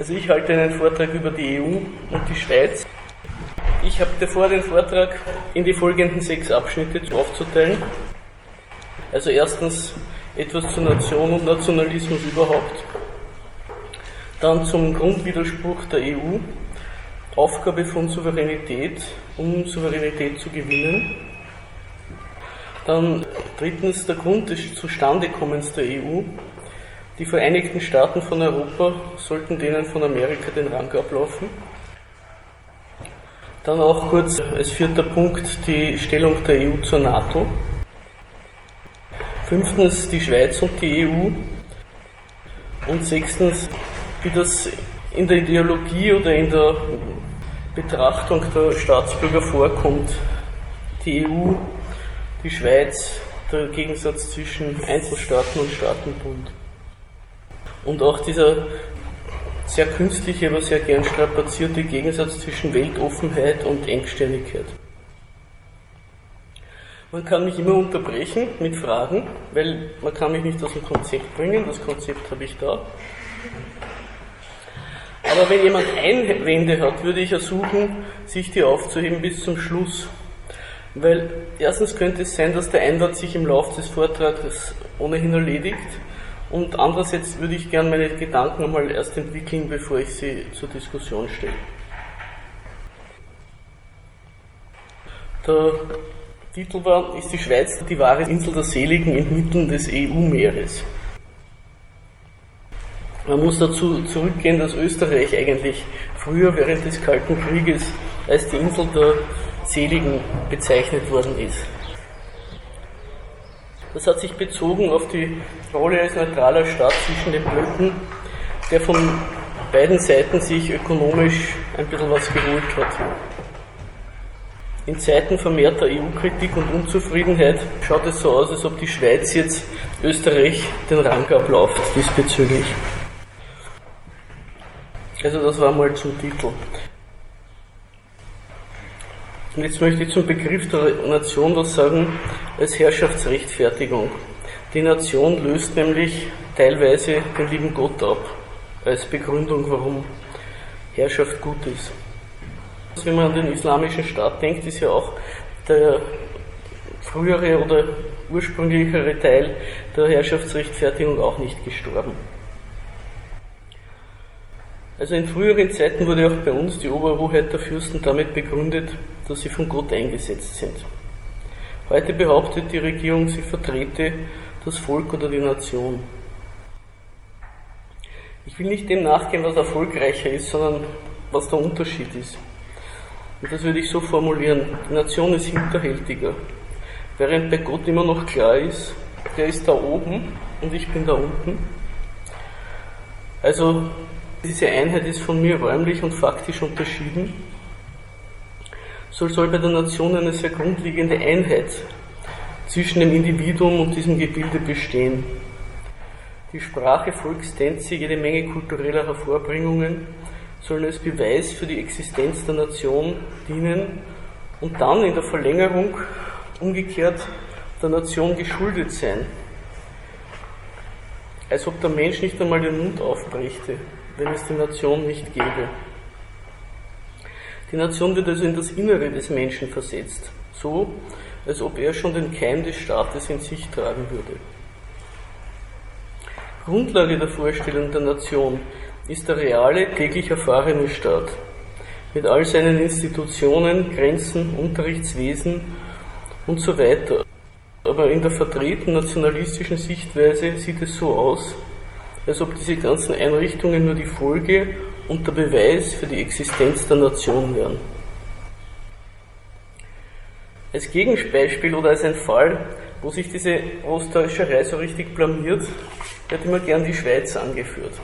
Also ich halte einen Vortrag über die EU und die Schweiz. Ich habe vor, den Vortrag in die folgenden sechs Abschnitte aufzuteilen. Also erstens etwas zur Nation und Nationalismus überhaupt. Dann zum Grundwiderspruch der EU, Aufgabe von Souveränität, um Souveränität zu gewinnen. Dann drittens der Grund des Zustandekommens der EU, die Vereinigten Staaten von Europa sollten denen von Amerika den Rang ablaufen. Dann auch kurz als vierter Punkt die Stellung der EU zur NATO. Fünftens die Schweiz und die EU. Und sechstens, wie das in der Ideologie oder in der Betrachtung der Staatsbürger vorkommt. Die EU, die Schweiz, der Gegensatz zwischen Einzelstaaten und Staatenbund. Und auch dieser sehr künstliche, aber sehr gern strapazierte Gegensatz zwischen Weltoffenheit und Engstirnigkeit. Man kann mich immer unterbrechen mit Fragen, weil man kann mich nicht aus dem Konzept bringen. Das Konzept habe ich da. Aber wenn jemand Einwände hat, würde ich ersuchen, sich die aufzuheben bis zum Schluss. Weil erstens könnte es sein, dass der Einwand sich im Laufe des Vortrags ohnehin erledigt und andererseits würde ich gerne meine Gedanken einmal erst entwickeln, bevor ich sie zur Diskussion stelle. Der Titel war, ist die Schweiz die wahre Insel der Seligen inmitten des EU-Meeres. Man muss dazu zurückgehen, dass Österreich eigentlich früher während des Kalten Krieges als die Insel der Seligen bezeichnet worden ist. Das hat sich bezogen auf die Rolle als neutraler Staat zwischen den Blöcken, der von beiden Seiten sich ökonomisch ein bisschen was geholt hat. In Zeiten vermehrter EU-Kritik und Unzufriedenheit schaut es so aus, als ob die Schweiz jetzt Österreich den Rang ablauft diesbezüglich. Also das war mal zum Titel. Und jetzt möchte ich zum Begriff der Nation was sagen als Herrschaftsrechtfertigung. Die Nation löst nämlich teilweise den lieben Gott ab, als Begründung, warum Herrschaft gut ist. Wenn man an den islamischen Staat denkt, ist ja auch der frühere oder ursprünglichere Teil der Herrschaftsrechtfertigung auch nicht gestorben. Also in früheren Zeiten wurde auch bei uns die Oberhoheit der Fürsten damit begründet, dass sie von Gott eingesetzt sind. Heute behauptet die Regierung, sie vertrete das Volk oder die Nation. Ich will nicht dem nachgehen, was erfolgreicher ist, sondern was der Unterschied ist. Und das würde ich so formulieren. Die Nation ist hinterhältiger. Während bei Gott immer noch klar ist, der ist da oben und ich bin da unten. Also diese Einheit ist von mir räumlich und faktisch unterschieden. So soll bei der Nation eine sehr grundlegende Einheit zwischen dem Individuum und diesem Gebilde bestehen. Die Sprache, Volkstänze, jede Menge kultureller Hervorbringungen sollen als Beweis für die Existenz der Nation dienen und dann in der Verlängerung umgekehrt der Nation geschuldet sein. Als ob der Mensch nicht einmal den Mund aufbrächte wenn es die Nation nicht gäbe. Die Nation wird also in das Innere des Menschen versetzt, so als ob er schon den Keim des Staates in sich tragen würde. Grundlage der Vorstellung der Nation ist der reale, täglich erfahrene Staat mit all seinen Institutionen, Grenzen, Unterrichtswesen und so weiter. Aber in der vertretenen nationalistischen Sichtweise sieht es so aus, als ob diese ganzen Einrichtungen nur die Folge und der Beweis für die Existenz der Nation wären. Als Gegenbeispiel oder als ein Fall, wo sich diese Osttäuscherei so richtig blamiert, wird immer gern die Schweiz angeführt.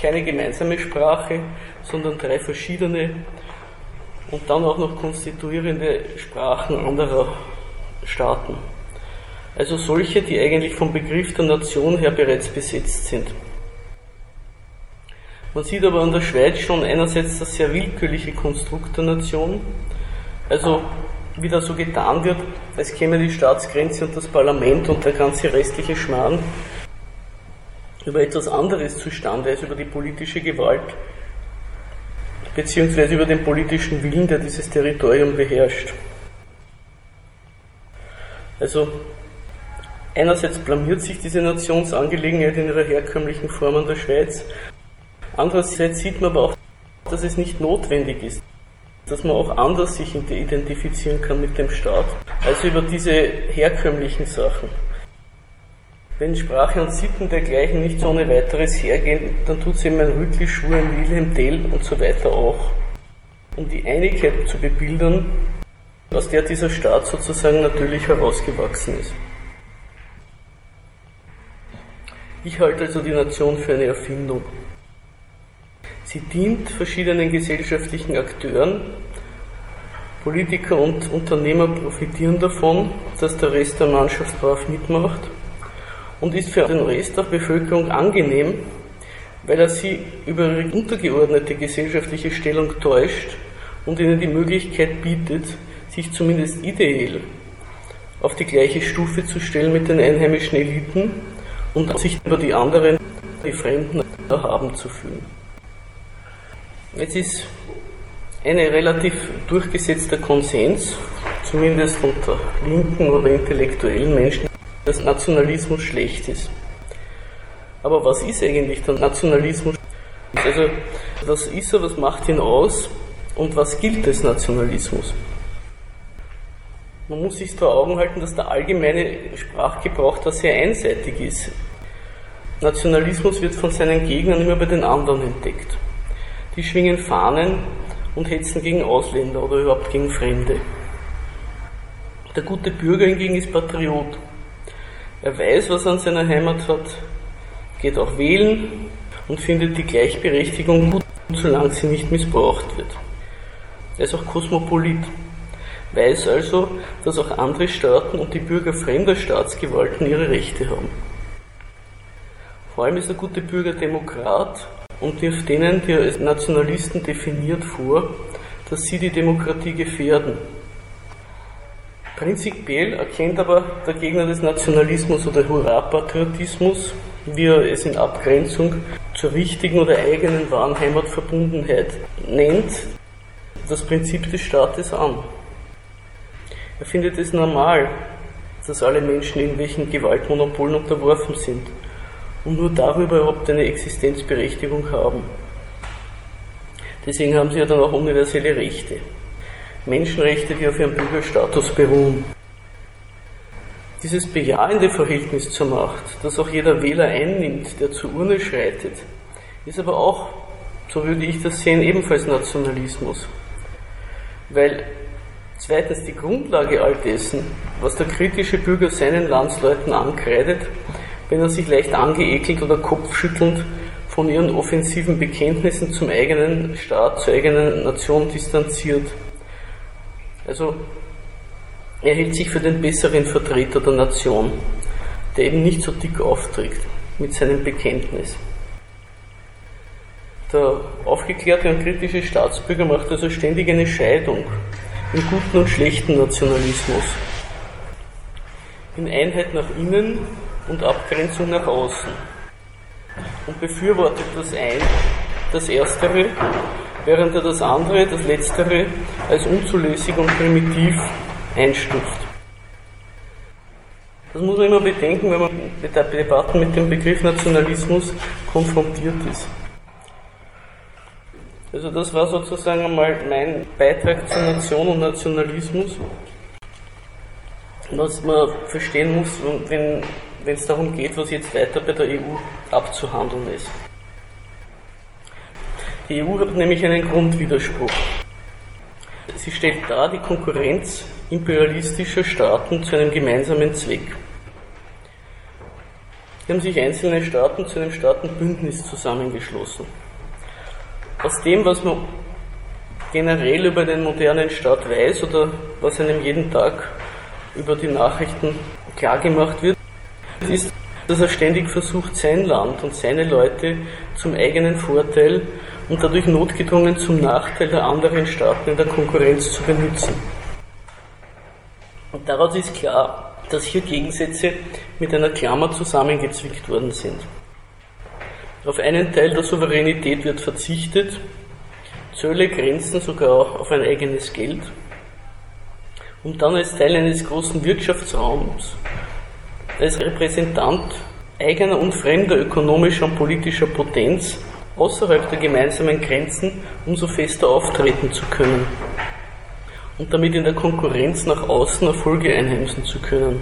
Keine gemeinsame Sprache, sondern drei verschiedene und dann auch noch konstituierende Sprachen anderer Staaten also solche, die eigentlich vom Begriff der Nation her bereits besetzt sind. Man sieht aber an der Schweiz schon einerseits das sehr willkürliche Konstrukt der Nation, also wie da so getan wird, als käme die Staatsgrenze und das Parlament und der ganze restliche Schmarrn über etwas anderes zustande als über die politische Gewalt, beziehungsweise über den politischen Willen, der dieses Territorium beherrscht. Also einerseits blamiert sich diese Nationsangelegenheit in ihrer herkömmlichen Form an der Schweiz, andererseits sieht man aber auch, dass es nicht notwendig ist, dass man auch anders sich identifizieren kann mit dem Staat, als über diese herkömmlichen Sachen. Wenn Sprache und Sitten dergleichen nicht so ohne weiteres hergehen, dann tut es eben ein Schur, ein Wilhelm Tell und so weiter auch. Um die Einigkeit zu bebildern, aus der dieser Staat sozusagen natürlich herausgewachsen ist. Ich halte also die Nation für eine Erfindung. Sie dient verschiedenen gesellschaftlichen Akteuren. Politiker und Unternehmer profitieren davon, dass der Rest der Mannschaft brav mitmacht und ist für den Rest der Bevölkerung angenehm, weil er sie über ihre untergeordnete gesellschaftliche Stellung täuscht und ihnen die Möglichkeit bietet, sich zumindest ideell auf die gleiche Stufe zu stellen mit den einheimischen Eliten und sich über die anderen, die Fremden, erhaben zu fühlen. Jetzt ist eine relativ durchgesetzter Konsens, zumindest unter linken oder intellektuellen Menschen, dass Nationalismus schlecht ist. Aber was ist eigentlich der Nationalismus? Also, was ist er, was macht ihn aus und was gilt als Nationalismus? Man muss sich vor Augen halten, dass der allgemeine Sprachgebrauch da sehr einseitig ist. Nationalismus wird von seinen Gegnern immer bei den anderen entdeckt. Die schwingen Fahnen und hetzen gegen Ausländer oder überhaupt gegen Fremde. Der gute Bürger hingegen ist Patriot. Er weiß, was er an seiner Heimat hat, geht auch wählen und findet die Gleichberechtigung gut, solange sie nicht missbraucht wird. Er ist auch Kosmopolit, weiß also, dass auch andere Staaten und die Bürger fremder Staatsgewalten ihre Rechte haben. Vor allem ist der gute Bürger Demokrat und wirft denen, die er als Nationalisten definiert, vor, dass sie die Demokratie gefährden Prinzipiell erkennt aber der Gegner des Nationalismus oder Hurra-Patriotismus, wie er es in Abgrenzung zur wichtigen oder eigenen wahren Heimatverbundenheit nennt, das Prinzip des Staates an. Er findet es normal, dass alle Menschen irgendwelchen Gewaltmonopolen unterworfen sind und nur darüber überhaupt eine Existenzberechtigung haben. Deswegen haben sie ja dann auch universelle Rechte. Menschenrechte, die auf ihrem Bürgerstatus beruhen. Dieses bejahende Verhältnis zur Macht, das auch jeder Wähler einnimmt, der zur Urne schreitet, ist aber auch, so würde ich das sehen, ebenfalls Nationalismus. Weil zweitens die Grundlage all dessen, was der kritische Bürger seinen Landsleuten ankreidet, wenn er sich leicht angeekelt oder kopfschüttelnd von ihren offensiven Bekenntnissen zum eigenen Staat, zur eigenen Nation distanziert. Also er hält sich für den besseren Vertreter der Nation, der eben nicht so dick aufträgt mit seinem Bekenntnis. Der aufgeklärte und kritische Staatsbürger macht also ständig eine Scheidung in guten und schlechten Nationalismus, in Einheit nach innen und Abgrenzung nach außen und befürwortet das ein, das Erstere während er das andere, das Letztere, als unzulässig und primitiv einstuft. Das muss man immer bedenken, wenn man mit der Debatten mit dem Begriff Nationalismus konfrontiert ist. Also das war sozusagen einmal mein Beitrag zur Nation und Nationalismus. Was man verstehen muss, wenn, es darum geht, was jetzt weiter bei der EU abzuhandeln ist. Die EU hat nämlich einen Grundwiderspruch. Sie stellt dar die Konkurrenz imperialistischer Staaten zu einem gemeinsamen Zweck. Hier haben sich einzelne Staaten zu einem Staatenbündnis zusammengeschlossen. Aus dem, was man generell über den modernen Staat weiß oder was einem jeden Tag über die Nachrichten klargemacht wird, ist, dass er ständig versucht, sein Land und seine Leute zum eigenen Vorteil und dadurch notgedrungen zum Nachteil der anderen Staaten in der Konkurrenz zu benutzen. Und daraus ist klar, dass hier Gegensätze mit einer Klammer zusammengezwickt worden sind. Auf einen Teil der Souveränität wird verzichtet, Zölle grenzen sogar auf ein eigenes Geld, um dann als Teil eines großen Wirtschaftsraums, als Repräsentant eigener und fremder ökonomischer und politischer Potenz außerhalb der gemeinsamen Grenzen umso fester auftreten zu können und damit in der Konkurrenz nach außen Erfolge einheimsen zu können.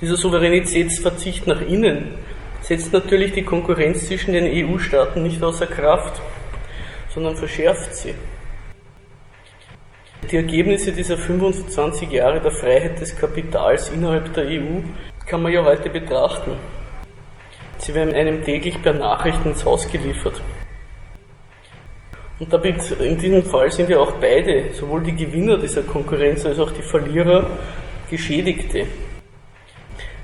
Dieser Souveränitätsverzicht nach innen setzt natürlich die Konkurrenz zwischen den EU-Staaten nicht außer Kraft, sondern verschärft sie. Die Ergebnisse dieser 25 Jahre der Freiheit des Kapitals innerhalb der EU kann man ja heute betrachten. Sie werden einem täglich per Nachrichten ins Haus geliefert. Und damit in diesem Fall sind ja auch beide, sowohl die Gewinner dieser Konkurrenz als auch die Verlierer, Geschädigte.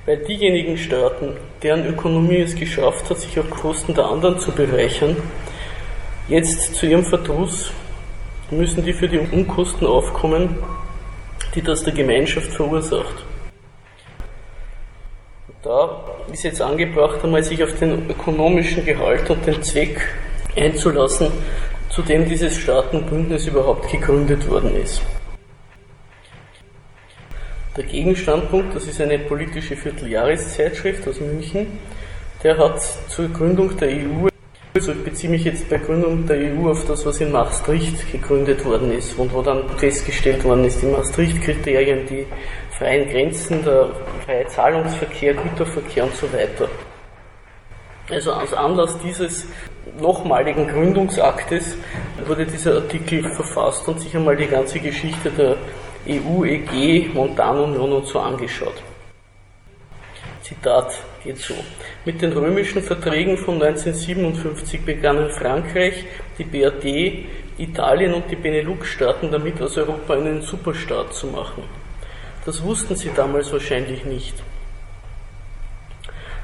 Weil diejenigen Staaten, deren Ökonomie es geschafft hat, sich auf Kosten der anderen zu bereichern, jetzt zu ihrem Verdruss müssen die für die Unkosten aufkommen, die das der Gemeinschaft verursacht. Da ist jetzt angebracht, einmal sich auf den ökonomischen Gehalt und den Zweck einzulassen, zu dem dieses Staatenbündnis überhaupt gegründet worden ist. Der Gegenstandpunkt, das ist eine politische Vierteljahreszeitschrift aus München, der hat zur Gründung der EU, also ich beziehe mich jetzt bei Gründung der EU auf das, was in Maastricht gegründet worden ist und wo dann festgestellt worden ist, die Maastricht-Kriterien, die freien Grenzen, der freie Zahlungsverkehr, Güterverkehr und so weiter. Also aus Anlass dieses nochmaligen Gründungsaktes wurde dieser Artikel verfasst und sich einmal die ganze Geschichte der EU, EG, Montanunion und so angeschaut. Zitat geht so. Mit den römischen Verträgen von 1957 begannen Frankreich, die BRD, Italien und die Benelux-Staaten damit aus Europa einen Superstaat zu machen. Das wussten sie damals wahrscheinlich nicht.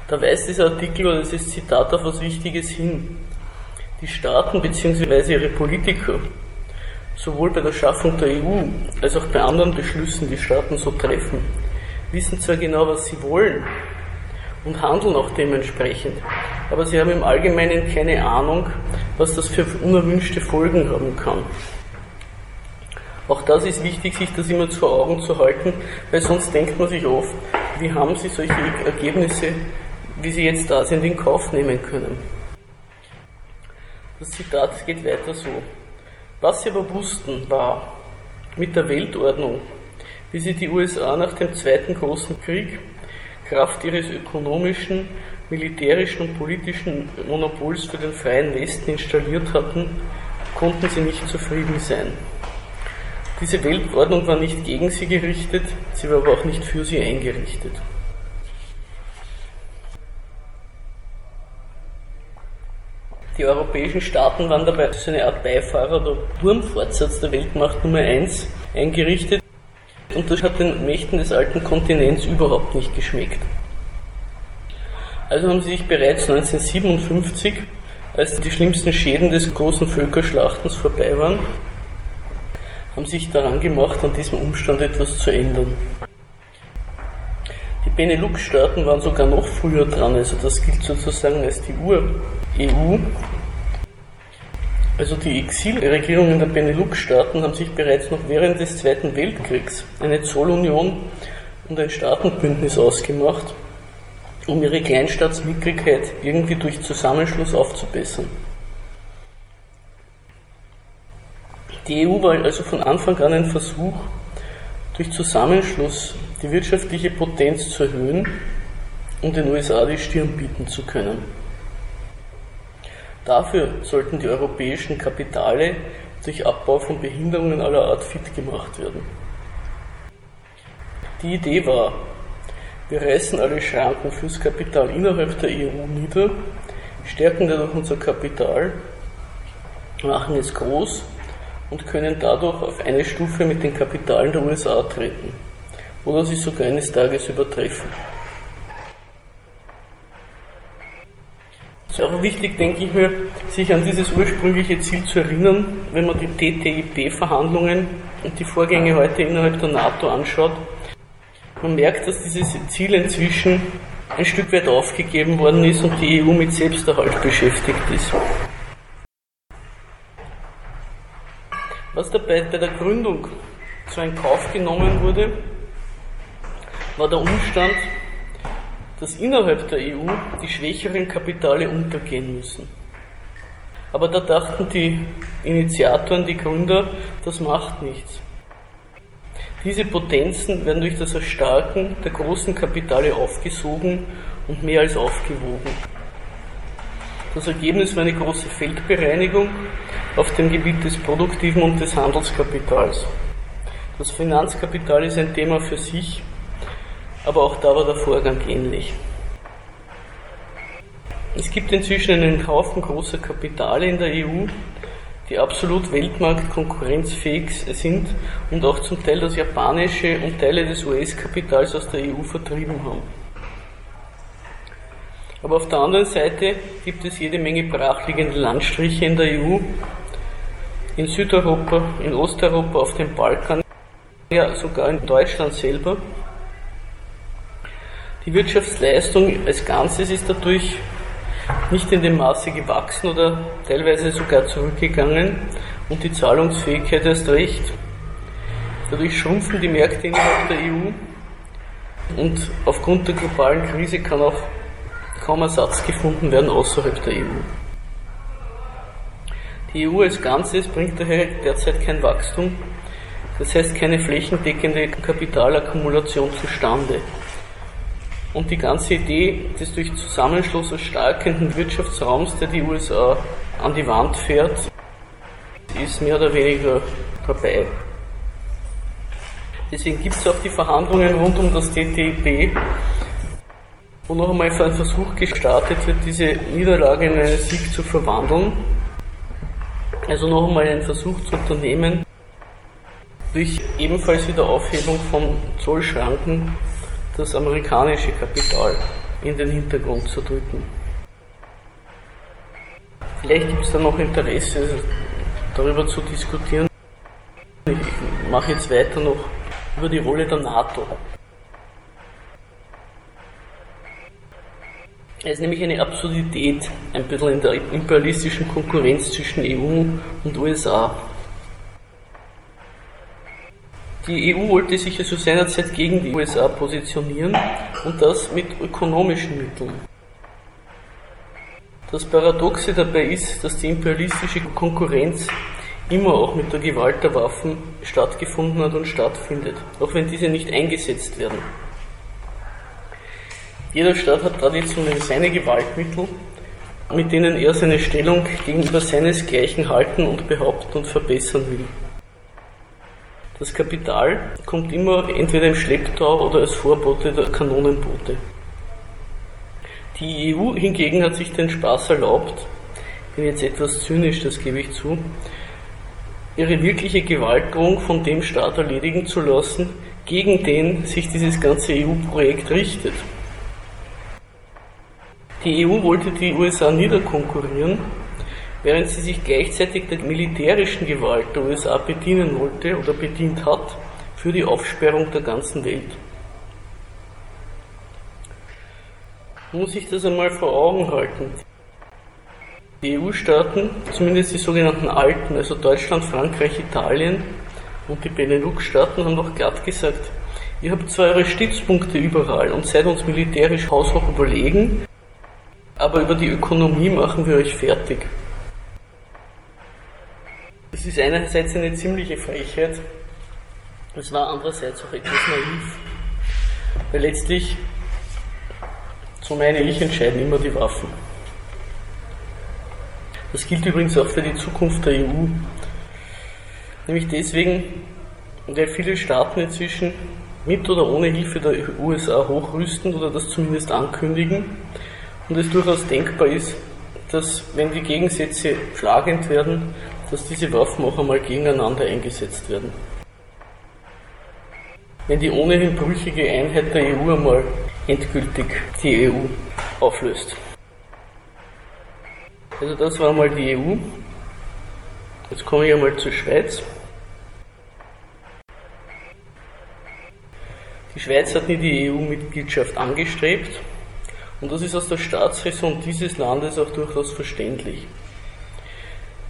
Da weist dieser Artikel oder dieses Zitat auf was Wichtiges hin. Die Staaten bzw. ihre Politiker sowohl bei der Schaffung der EU als auch bei anderen Beschlüssen, die Staaten so treffen, wissen zwar genau, was sie wollen und handeln auch dementsprechend, aber sie haben im Allgemeinen keine Ahnung, was das für unerwünschte Folgen haben kann. Auch das ist wichtig, sich das immer vor Augen zu halten, weil sonst denkt man sich oft, wie haben sie solche Ergebnisse, wie sie jetzt da sind, in Kauf nehmen können. Das Zitat geht weiter so. Was sie aber wussten, war, mit der Weltordnung, wie sie die USA nach dem Zweiten Großen Krieg Kraft ihres ökonomischen, militärischen und politischen Monopols für den freien Westen installiert hatten, konnten sie nicht zufrieden sein. Diese Weltordnung war nicht gegen sie gerichtet, sie war aber auch nicht für sie eingerichtet. Die europäischen Staaten waren dabei als eine Art Beifahrer oder Turmfortsatz der Weltmacht Nummer 1 eingerichtet und das hat den Mächten des alten Kontinents überhaupt nicht geschmeckt. Also haben sie sich bereits 1957, als die schlimmsten Schäden des großen Völkerschlachtens vorbei waren, haben sich daran gemacht, an diesem Umstand etwas zu ändern. Benelux-Staaten waren sogar noch früher dran, also das gilt sozusagen als die Ur-EU. Also die Exilregierungen der Benelux-Staaten haben sich bereits noch während des Zweiten Weltkriegs eine Zollunion und ein Staatenbündnis ausgemacht, um ihre Kleinstaatsmickrigkeit irgendwie durch Zusammenschluss aufzubessern. Die EU war also von Anfang an ein Versuch, durch Zusammenschluss die wirtschaftliche Potenz zu erhöhen und den USA die Stirn bieten zu können. Dafür sollten die europäischen Kapitale durch Abbau von Behinderungen aller Art fit gemacht werden. Die Idee war, wir reißen alle Schranken fürs Kapital innerhalb der EU nieder, stärken dadurch unser Kapital, machen es groß und können dadurch auf eine Stufe mit den Kapitalen der USA treten oder sie sogar eines Tages übertreffen. Es ist auch wichtig, denke ich mir, sich an dieses ursprüngliche Ziel zu erinnern, wenn man die TTIP-Verhandlungen und die Vorgänge heute innerhalb der NATO anschaut. Man merkt, dass dieses Ziel inzwischen ein Stück weit aufgegeben worden ist und die EU mit Selbsterhalt beschäftigt ist. Was dabei bei der Gründung zu einem Kauf genommen wurde, war der Umstand, dass innerhalb der EU die schwächeren Kapitale untergehen müssen. Aber da dachten die Initiatoren, die Gründer, das macht nichts. Diese Potenzen werden durch das Erstarken der großen Kapitale aufgesogen und mehr als aufgewogen. Das Ergebnis war eine große Feldbereinigung auf dem Gebiet des produktiven und des Handelskapitals. Das Finanzkapital ist ein Thema für sich, aber auch da war der Vorgang ähnlich. Es gibt inzwischen einen Haufen großer Kapitale in der EU, die absolut weltmarktkonkurrenzfähig sind und auch zum Teil das japanische und Teile des US-Kapitals aus der EU vertrieben haben. Aber auf der anderen Seite gibt es jede Menge brachliegende Landstriche in der EU, in Südeuropa, in Osteuropa, auf dem Balkan, ja sogar in Deutschland selber. Die Wirtschaftsleistung als Ganzes ist dadurch nicht in dem Maße gewachsen oder teilweise sogar zurückgegangen und die Zahlungsfähigkeit erst recht. Dadurch schrumpfen die Märkte innerhalb der EU und aufgrund der globalen Krise kann auch kaum Ersatz gefunden werden außerhalb der EU. Die EU als Ganzes bringt daher derzeit kein Wachstum, das heißt keine flächendeckende Kapitalakkumulation zustande. Und die ganze Idee des durch Zusammenschluss erstarkenden Wirtschaftsraums, der die USA an die Wand fährt, ist mehr oder weniger vorbei. Deswegen gibt es auch die Verhandlungen rund um das TTIP, wo noch einmal ein Versuch gestartet wird, diese Niederlage in einen Sieg zu verwandeln. Also noch einmal einen Versuch zu unternehmen, durch ebenfalls wieder Aufhebung von Zollschranken das amerikanische Kapital in den Hintergrund zu drücken. Vielleicht gibt es da noch Interesse, darüber zu diskutieren. Ich mache jetzt weiter noch über die Rolle der NATO. Es ist nämlich eine Absurdität, ein bisschen in der imperialistischen Konkurrenz zwischen EU und USA. Die EU wollte sich also seinerzeit gegen die USA positionieren und das mit ökonomischen Mitteln. Das Paradoxe dabei ist, dass die imperialistische Konkurrenz immer auch mit der Gewalt der Waffen stattgefunden hat und stattfindet, auch wenn diese nicht eingesetzt werden. Jeder Staat hat traditionell seine Gewaltmittel, mit denen er seine Stellung gegenüber seinesgleichen halten und behaupten und verbessern will. Das Kapital kommt immer entweder im Schlepptau oder als Vorbote der Kanonenboote. Die EU hingegen hat sich den Spaß erlaubt, bin jetzt etwas zynisch, das gebe ich zu, ihre wirkliche Gewaltdrohung von dem Staat erledigen zu lassen, gegen den sich dieses ganze EU-Projekt richtet. Die EU wollte die USA niederkonkurrieren während sie sich gleichzeitig der militärischen Gewalt der USA bedienen wollte oder bedient hat für die Aufsperrung der ganzen Welt. Muss sich das einmal vor Augen halten. Die EU-Staaten, zumindest die sogenannten Alten, also Deutschland, Frankreich, Italien und die Benelux-Staaten, haben doch glatt gesagt, ihr habt zwar eure Stützpunkte überall und seid uns militärisch haushoch überlegen, aber über die Ökonomie machen wir euch fertig. Das ist einerseits eine ziemliche Frechheit, es war andererseits auch etwas naiv, weil letztlich, so meine ich, entscheiden immer die Waffen. Das gilt übrigens auch für die Zukunft der EU, nämlich deswegen, weil viele Staaten inzwischen mit oder ohne Hilfe der USA hochrüsten oder das zumindest ankündigen. Und es durchaus denkbar ist, dass wenn die Gegensätze schlagend werden, dass diese Waffen auch einmal gegeneinander eingesetzt werden. Wenn die ohnehin brüchige Einheit der EU einmal endgültig die EU auflöst. Also das war einmal die EU. Jetzt komme ich einmal zur Schweiz. Die Schweiz hat nie die EU-Mitgliedschaft angestrebt, Und das ist aus der Staatsräson dieses Landes auch durchaus verständlich.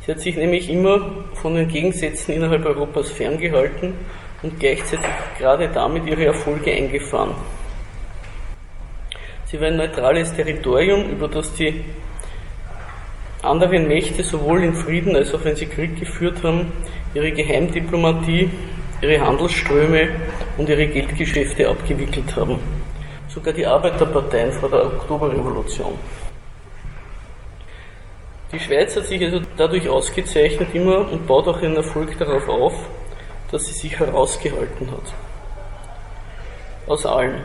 Sie hat sich nämlich immer von den Gegensätzen innerhalb Europas ferngehalten und gleichzeitig gerade damit ihre Erfolge eingefahren. Sie war ein neutrales Territorium, über das die anderen Mächte sowohl in Frieden als auch wenn sie Krieg geführt haben, ihre Geheimdiplomatie, ihre Handelsströme und ihre Geldgeschäfte abgewickelt haben. Sogar die Arbeiterparteien vor der Oktoberrevolution. Die Schweiz hat sich also dadurch ausgezeichnet immer und baut auch ihren Erfolg darauf auf, dass sie sich herausgehalten hat. Aus allen.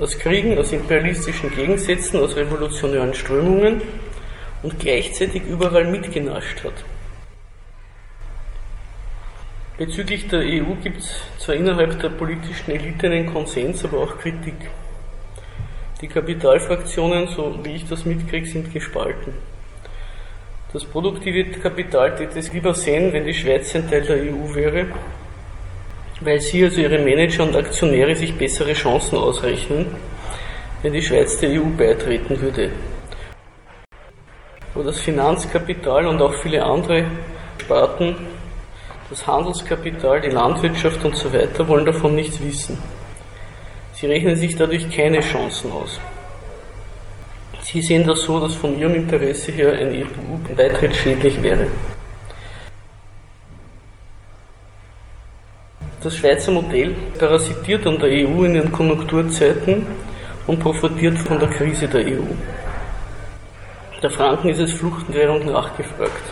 Aus Kriegen, aus imperialistischen Gegensätzen, aus revolutionären Strömungen und gleichzeitig überall mitgenascht hat. Bezüglich der EU gibt es zwar innerhalb der politischen Elite einen Konsens, aber auch Kritik. Die Kapitalfraktionen, so wie ich das mitkriege, sind gespalten. Das produktive Kapital täte es lieber sehen, wenn die Schweiz ein Teil der EU wäre, weil sie, also ihre Manager und Aktionäre, sich bessere Chancen ausrechnen, wenn die Schweiz der EU beitreten würde. Aber das Finanzkapital und auch viele andere Sparten, das Handelskapital, die Landwirtschaft und so weiter wollen davon nichts wissen. Sie rechnen sich dadurch keine Chancen aus. Sie sehen das so, dass von ihrem Interesse her ein EU-Beitritt schädlich wäre. Das Schweizer Modell parasitiert an der EU in ihren Konjunkturzeiten und profitiert von der Krise der EU. Der Franken ist als Fluchtwährung nachgefragt.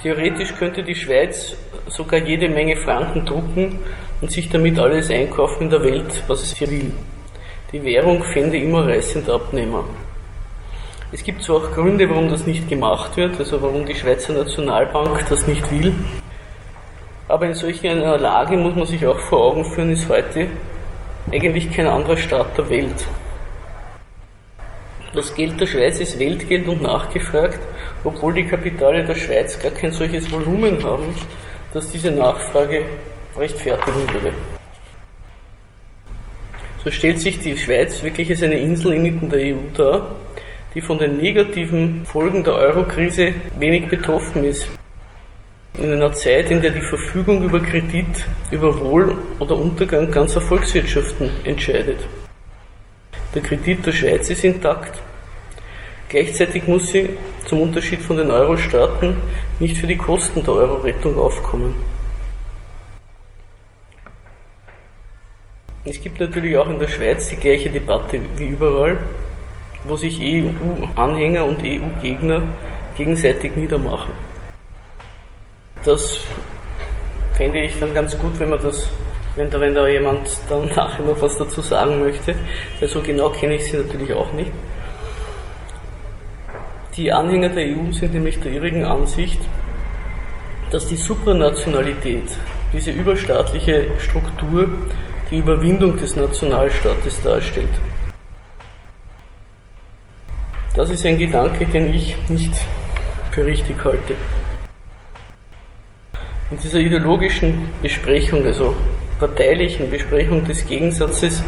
Theoretisch könnte die Schweiz sogar jede Menge Franken drucken und sich damit alles einkaufen in der Welt, was es hier will. Die Währung fände immer reißend Abnehmer. Es gibt zwar auch Gründe, warum das nicht gemacht wird, also warum die Schweizer Nationalbank das nicht will, aber in solch einer Lage muss man sich auch vor Augen führen, ist heute eigentlich kein anderer Staat der Welt. Das Geld der Schweiz ist Weltgeld und nachgefragt, obwohl die Kapitale der Schweiz gar kein solches Volumen haben, dass diese Nachfrage rechtfertigen würde. So stellt sich die Schweiz wirklich als eine Insel inmitten der EU dar, die von den negativen Folgen der Eurokrise wenig betroffen ist. In einer Zeit, in der die Verfügung über Kredit über Wohl- oder Untergang ganzer Volkswirtschaften entscheidet. Der Kredit der Schweiz ist intakt. Gleichzeitig muss sie, zum Unterschied von den Euro-Staaten, nicht für die Kosten der Euro-Rettung aufkommen. Es gibt natürlich auch in der Schweiz die gleiche Debatte wie überall, wo sich EU-Anhänger und EU-Gegner gegenseitig niedermachen. Das fände ich dann ganz gut, wenn man das wenn da, wenn da jemand dann nachher noch was dazu sagen möchte, weil so genau kenne ich sie natürlich auch nicht. Die Anhänger der EU sind nämlich der irrigen Ansicht, dass die Supranationalität, diese überstaatliche Struktur, die Überwindung des Nationalstaates darstellt. Das ist ein Gedanke, den ich nicht für richtig halte. In dieser ideologischen Besprechung, also parteilichen Besprechung des Gegensatzes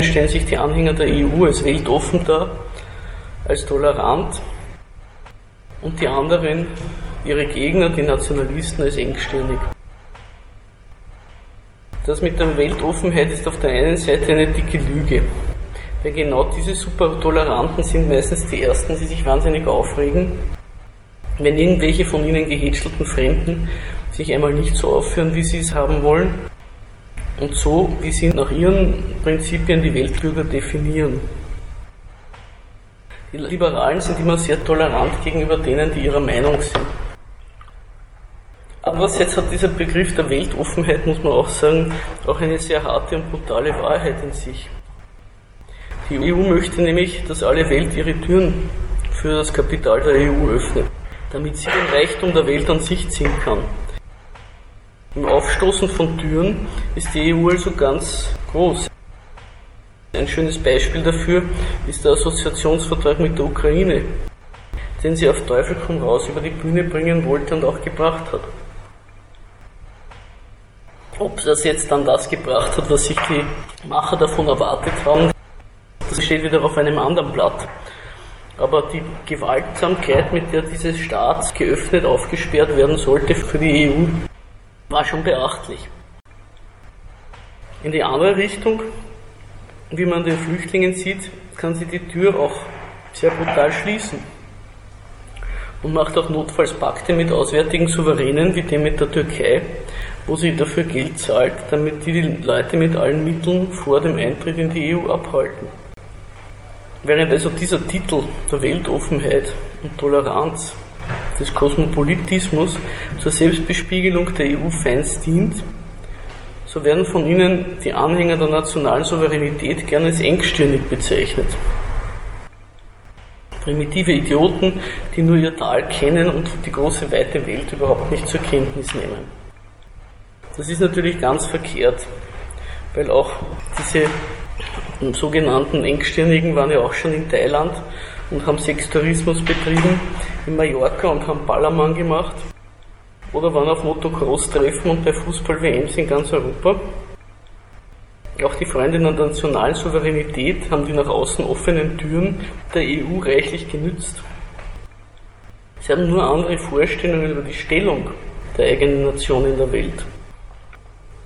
stellen sich die Anhänger der EU als weltoffen dar, als tolerant und die anderen, ihre Gegner, die Nationalisten, als engstirnig. Das mit der Weltoffenheit ist auf der einen Seite eine dicke Lüge, weil genau diese Supertoleranten sind meistens die Ersten, die sich wahnsinnig aufregen, wenn irgendwelche von ihnen gehätschelten Fremden sich einmal nicht so aufführen, wie sie es haben wollen und so, wie sie nach ihren Prinzipien die Weltbürger definieren. Die Liberalen sind immer sehr tolerant gegenüber denen, die ihrer Meinung sind. Andererseits hat dieser Begriff der Weltoffenheit, muss man auch sagen, auch eine sehr harte und brutale Wahrheit in sich. Die EU möchte nämlich, dass alle Welt ihre Türen für das Kapital der EU öffnet, damit sie den Reichtum der Welt an sich ziehen kann. Im Aufstoßen von Türen ist die EU also ganz groß. Ein schönes Beispiel dafür ist der Assoziationsvertrag mit der Ukraine, den sie auf Teufel komm raus über die Bühne bringen wollte und auch gebracht hat. Ob das jetzt dann das gebracht hat, was sich die Macher davon erwartet haben, steht wieder auf einem anderen Blatt. Aber die Gewaltsamkeit, mit der dieses Staat geöffnet aufgesperrt werden sollte für die EU, war schon beachtlich. In die andere Richtung, wie man den Flüchtlingen sieht, kann sie die Tür auch sehr brutal schließen und macht auch notfalls Pakte mit auswärtigen Souveränen wie dem mit der Türkei, wo sie dafür Geld zahlt, damit die die Leute mit allen Mitteln vor dem Eintritt in die EU abhalten. Während also dieser Titel der Weltoffenheit und Toleranz des Kosmopolitismus zur Selbstbespiegelung der EU-Fans dient, so werden von ihnen die Anhänger der nationalen Souveränität gerne als engstirnig bezeichnet. Primitive Idioten, die nur ihr Tal kennen und die große weite Welt überhaupt nicht zur Kenntnis nehmen. Das ist natürlich ganz verkehrt, weil auch diese sogenannten Engstirnigen waren ja auch schon in Thailand und haben Sextourismus betrieben in Mallorca und haben Ballermann gemacht oder waren auf Motocross-Treffen und bei Fußball-WMs in ganz Europa. Auch die Freundinnen der nationalen Souveränität haben die nach außen offenen Türen der EU reichlich genützt. Sie haben nur andere Vorstellungen über die Stellung der eigenen Nation in der Welt.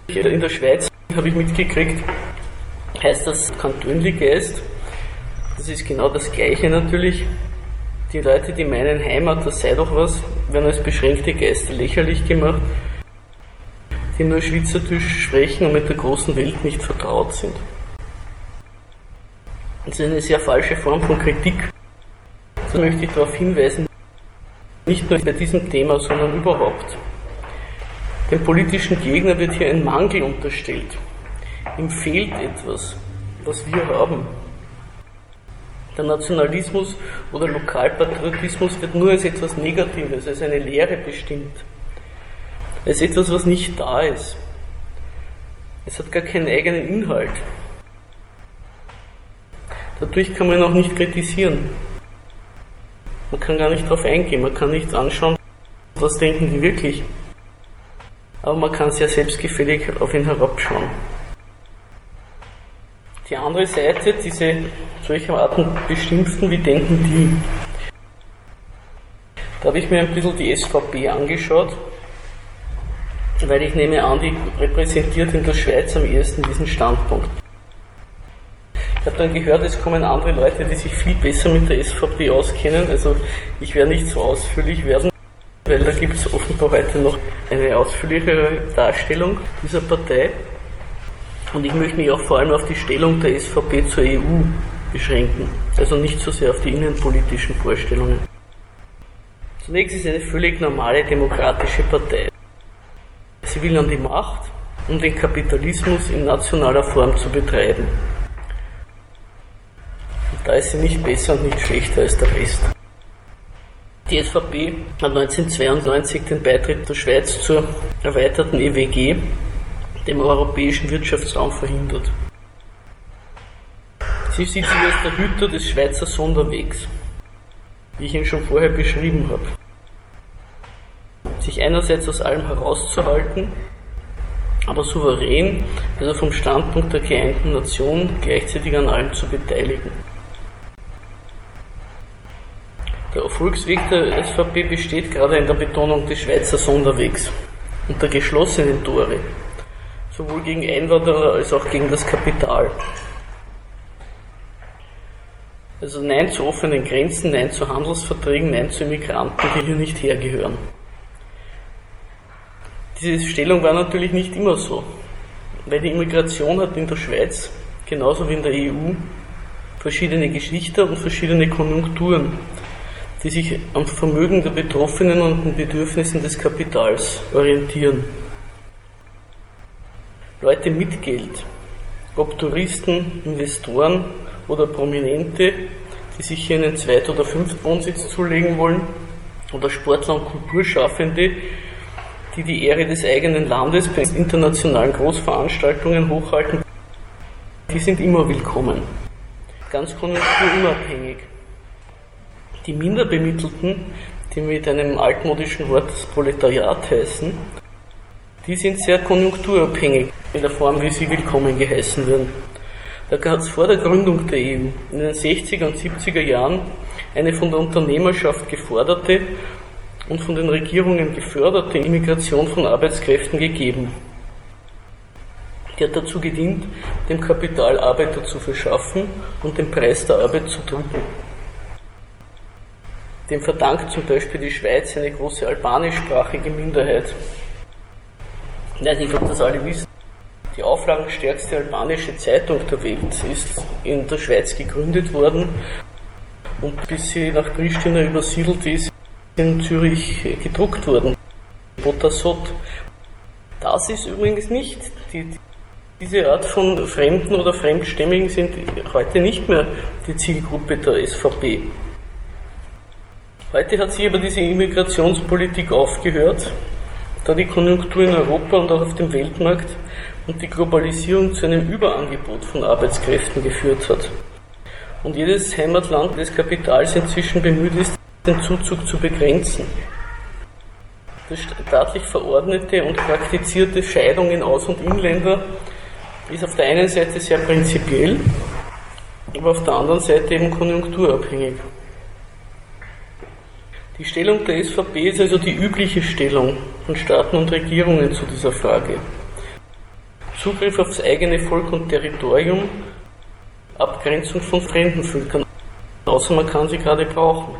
In der Schweiz habe ich mitgekriegt, heißt das Kantönli-Geist. Das ist genau das Gleiche natürlich. Die Leute, die meinen, Heimat, das sei doch was, werden als beschränkte Geister lächerlich gemacht, die nur Schweizerdeutsch sprechen und mit der großen Welt nicht vertraut sind. Das ist eine sehr falsche Form von Kritik. Da möchte ich darauf hinweisen, nicht nur bei diesem Thema, sondern überhaupt. Dem politischen Gegner wird hier ein Mangel unterstellt. Ihm fehlt etwas, was wir haben. Der Nationalismus oder Lokalpatriotismus wird nur als etwas Negatives, als eine Lehre bestimmt. Als etwas, was nicht da ist. Es hat gar keinen eigenen Inhalt. Dadurch kann man auch nicht kritisieren. Man kann gar nicht darauf eingehen, man kann nicht anschauen, was denken die wirklich. Aber man kann sehr selbstgefällig auf ihn herabschauen. Die andere Seite, diese solcher Arten Bestimmten, wie denken die? Da habe ich mir ein bisschen die SVP angeschaut, weil ich nehme an, die repräsentiert in der Schweiz am ehesten diesen Standpunkt. Ich habe dann gehört, es kommen andere Leute, die sich viel besser mit der SVP auskennen. Also ich werde nicht so ausführlich werden, weil da gibt es offenbar heute noch eine ausführlichere Darstellung dieser Partei. Und ich möchte mich auch vor allem auf die Stellung der SVP zur EU beschränken, also nicht so sehr auf die innenpolitischen Vorstellungen. Zunächst ist es eine völlig normale demokratische Partei. Sie will an die Macht, um den Kapitalismus in nationaler Form zu betreiben. Und da ist sie nicht besser und nicht schlechter als der Rest. Die SVP hat 1992 den Beitritt der Schweiz zur erweiterten EWG dem europäischen Wirtschaftsraum verhindert. Sie sich als der Hüter des Schweizer Sonderwegs, wie ich ihn schon vorher beschrieben habe. Sich einerseits aus allem herauszuhalten, aber souverän, also vom Standpunkt der geeinten Nation, gleichzeitig an allem zu beteiligen. Der Erfolgsweg der SVP besteht gerade in der Betonung des Schweizer Sonderwegs und der geschlossenen Tore, sowohl gegen Einwanderer als auch gegen das Kapital. Also Nein zu offenen Grenzen, Nein zu Handelsverträgen, Nein zu Immigranten, die hier nicht hergehören. Diese Stellung war natürlich nicht immer so, weil die Immigration hat in der Schweiz, genauso wie in der EU, verschiedene Geschichten und verschiedene Konjunkturen, die sich am Vermögen der Betroffenen und den Bedürfnissen des Kapitals orientieren. Leute mit Geld, ob Touristen, Investoren oder Prominente, die sich hier einen Zweit- oder Fünftwohnsitz zulegen wollen, oder Sportler und Kulturschaffende, die die Ehre des eigenen Landes bei internationalen Großveranstaltungen hochhalten, die sind immer willkommen. Ganz konjunkturunabhängig. Die Minderbemittelten, die mit einem altmodischen Wort das Proletariat heißen, die sind sehr konjunkturabhängig in der Form, wie sie willkommen geheißen werden. Da gab es vor der Gründung der EU in den 60er und 70er Jahren eine von der Unternehmerschaft geforderte und von den Regierungen geförderte Immigration von Arbeitskräften gegeben. Die hat dazu gedient, dem Kapital Arbeiter zu verschaffen und den Preis der Arbeit zu drücken. Dem verdankt zum Beispiel die Schweiz eine große albanischsprachige Minderheit. Ich weiß nicht, ob das alle wissen. Die auflagenstärkste albanische Zeitung der Welt ist in der Schweiz gegründet worden und bis sie nach Pristina übersiedelt ist, in Zürich gedruckt worden. Botasot. Das ist übrigens nicht, die, diese Art von Fremden oder Fremdstämmigen sind heute nicht mehr die Zielgruppe der SVP. Heute hat sich aber diese Immigrationspolitik aufgehört, da die Konjunktur in Europa und auch auf dem Weltmarkt und die Globalisierung zu einem Überangebot von Arbeitskräften geführt hat. Und jedes Heimatland des Kapitals inzwischen bemüht ist, den Zuzug zu begrenzen. Das staatlich verordnete und praktizierte Scheidung in Aus- und Inländer ist auf der einen Seite sehr prinzipiell, aber auf der anderen Seite eben konjunkturabhängig. Die Stellung der SVP ist also die übliche Stellung von Staaten und Regierungen zu dieser Frage. Zugriff aufs eigene Volk und Territorium, Abgrenzung von fremden Völkern, außer man kann sie gerade brauchen.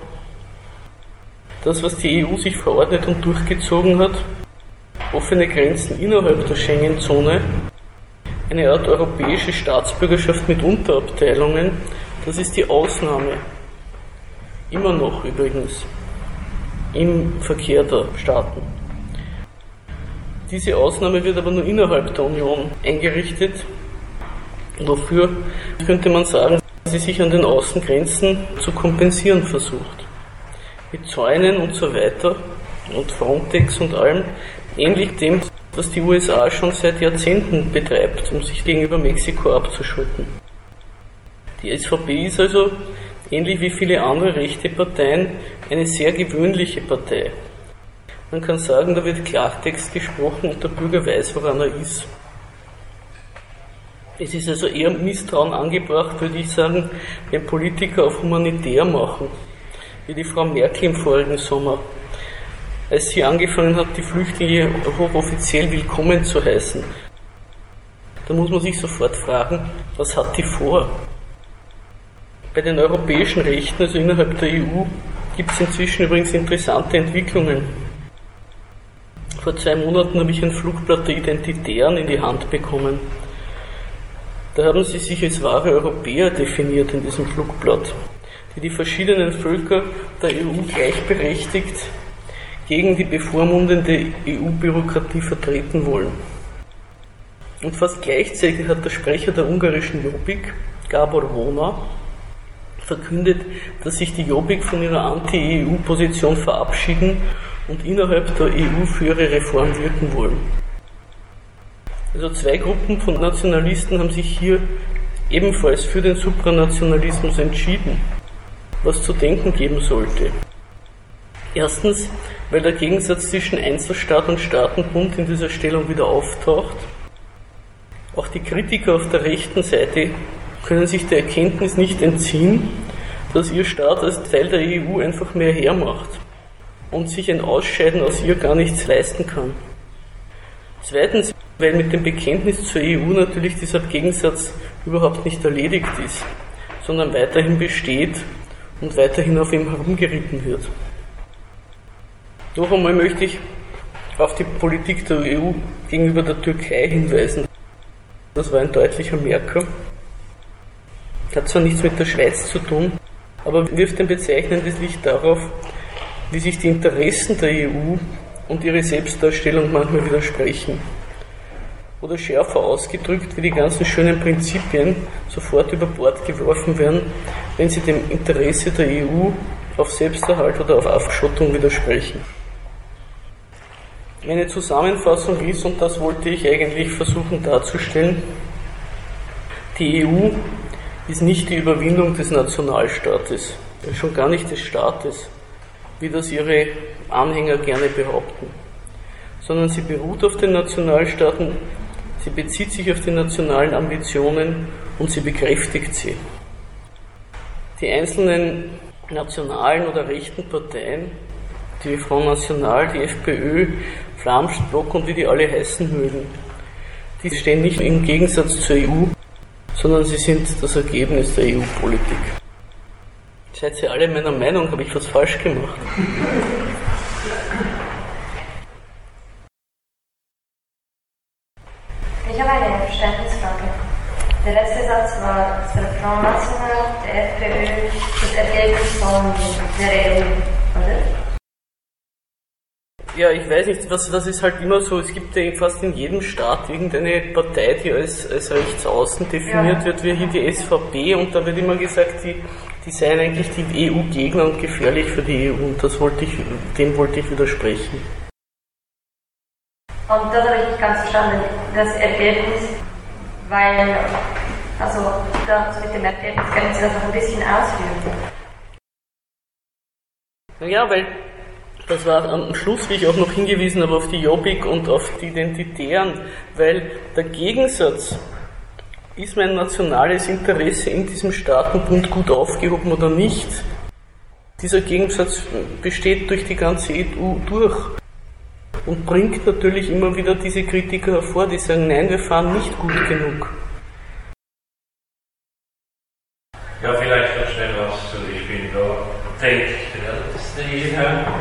Das, was die EU sich verordnet und durchgezogen hat, offene Grenzen innerhalb der Schengen-Zone, eine Art europäische Staatsbürgerschaft mit Unterabteilungen, das ist die Ausnahme. Immer noch übrigens im Verkehr der Staaten. Diese Ausnahme wird aber nur innerhalb der Union eingerichtet. Wofür könnte man sagen, sie sich an den Außengrenzen zu kompensieren versucht. Mit Zäunen und so weiter und Frontex und allem, ähnlich dem, was die USA schon seit Jahrzehnten betreibt, um sich gegenüber Mexiko abzuschotten. Die SVP ist also ähnlich wie viele andere rechte Parteien, eine sehr gewöhnliche Partei. Man kann sagen, da wird Klartext gesprochen und der Bürger weiß, woran er ist. Es ist also eher Misstrauen angebracht, würde ich sagen, wenn Politiker auf humanitär machen, wie die Frau Merkel im vorigen Sommer, als sie angefangen hat, die Flüchtlinge hochoffiziell willkommen zu heißen. Da muss man sich sofort fragen, was hat die vor? Bei den europäischen Rechten, also innerhalb der EU, gibt es inzwischen übrigens interessante Entwicklungen. Vor zwei Monaten habe ich ein Flugblatt der Identitären in die Hand bekommen. Da haben sie sich als wahre Europäer definiert in diesem Flugblatt, die die verschiedenen Völker der EU gleichberechtigt gegen die bevormundende EU-Bürokratie vertreten wollen. Und fast gleichzeitig hat der Sprecher der ungarischen Jobbik, Gabor Wona, verkündet, dass sich die Jobbik von ihrer Anti-EU-Position verabschieden und innerhalb der EU für ihre Reform wirken wollen. Also zwei Gruppen von Nationalisten haben sich hier ebenfalls für den Supranationalismus entschieden, was zu denken geben sollte. Erstens, weil der Gegensatz zwischen Einzelstaat und Staatenbund in dieser Stellung wieder auftaucht. Auch die Kritiker auf der rechten Seite können sich der Erkenntnis nicht entziehen, dass ihr Staat als Teil der EU einfach mehr hermacht und sich ein Ausscheiden aus ihr gar nichts leisten kann. Zweitens, weil mit dem Bekenntnis zur EU natürlich dieser Gegensatz überhaupt nicht erledigt ist, sondern weiterhin besteht und weiterhin auf ihm herumgeritten wird. Noch einmal möchte ich auf die Politik der EU gegenüber der Türkei hinweisen. Das war ein deutlicher Merker. Hat zwar nichts mit der Schweiz zu tun, aber wirft ein bezeichnendes Licht darauf, wie sich die Interessen der EU und ihre Selbstdarstellung manchmal widersprechen. Oder schärfer ausgedrückt, wie die ganzen schönen Prinzipien sofort über Bord geworfen werden, wenn sie dem Interesse der EU auf Selbsterhalt oder auf Abschottung widersprechen. Meine Zusammenfassung ist, und das wollte ich eigentlich versuchen darzustellen, die EU ist nicht die Überwindung des Nationalstaates, schon gar nicht des Staates, wie das ihre Anhänger gerne behaupten, sondern sie beruht auf den Nationalstaaten, sie bezieht sich auf die nationalen Ambitionen und sie bekräftigt sie. Die einzelnen nationalen oder rechten Parteien, die Front National, die FPÖ, Flamsch, Block und wie die alle heißen mögen, die stehen nicht im Gegensatz zur EU, sondern sie sind das Ergebnis der EU-Politik. Seid ihr alle meiner Meinung, habe ich was falsch gemacht? Ich habe eine Verständnisfrage. Der letzte Satz war, es der Front National, der FPÖ, das Ergebnis von der EU, oder? Ja, ich weiß nicht, was, das ist halt immer so, es gibt ja fast in jedem Staat irgendeine Partei, die als, als rechtsaußen definiert ja. wird, wie hier die SVP und da wird immer gesagt, die, die seien eigentlich die EU-Gegner und gefährlich für die EU und das wollte ich, dem wollte ich widersprechen. Und das habe ich nicht ganz verstanden, das Ergebnis, weil, also das mit dem Ergebnis können Sie das noch ein bisschen ausführen. Ja, weil das war am Schluss, wie ich auch noch hingewiesen habe, auf die Jobbik und auf die Identitären, weil der Gegensatz, ist mein nationales Interesse in diesem Staatenbund gut aufgehoben oder nicht, dieser Gegensatz besteht durch die ganze EU durch und bringt natürlich immer wieder diese Kritiker hervor, die sagen, nein, wir fahren nicht gut genug. Ja, vielleicht noch schnell was zu, ich bin da, denke ich, der Älteste hierher.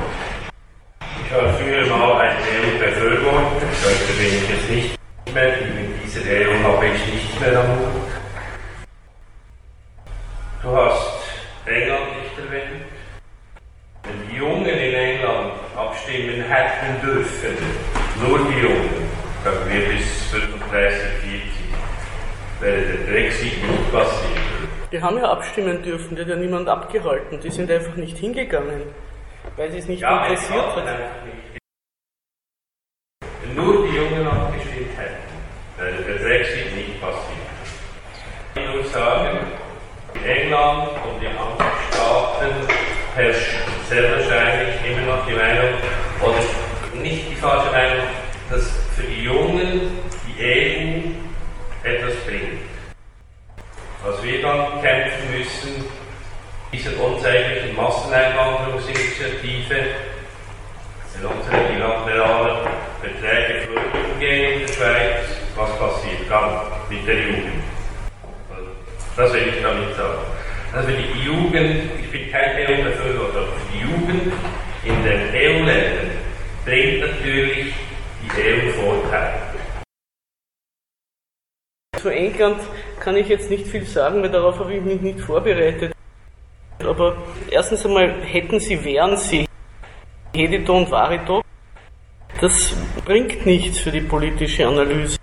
War früher mal ein EU-Befürworter, heute bin ich es nicht mehr. Mit dieser EU habe ich nicht mehr am Hut. Du hast England nicht erwähnt. Wenn die Jungen in England abstimmen hätten dürfen, nur die Jungen, dann wir bis 35, 40, wäre der Brexit nicht passiert. Die haben ja abstimmen dürfen, die hat ja niemand abgehalten, die sind einfach nicht hingegangen weil sie es nicht ja, interessiert hat. Wenn nur die Jungen abgestimmt hätten, wäre der Brexit nicht passiert. Ich würde sagen, in England und in anderen Staaten herrscht sehr wahrscheinlich immer noch die Meinung, oder nicht die falsche Meinung, dass für die Jungen die EU etwas bringt. Was wir dann kämpfen müssen, dieser unzeitlichen Masseneinwanderungsinitiative sind unsere bilateralen Beträge flöten gehen in der Schweiz. Was passiert dann mit der Jugend? Das will ich damit sagen. Also die Jugend, ich bin kein EU-Befürworter, für die Jugend in den EU-Ländern bringt natürlich die EU Vorteile. Zu England kann ich jetzt nicht viel sagen, weil darauf habe ich mich nicht vorbereitet. Aber erstens einmal hätten sie, wären sie Hedito und Varito. Das bringt nichts für die politische Analyse.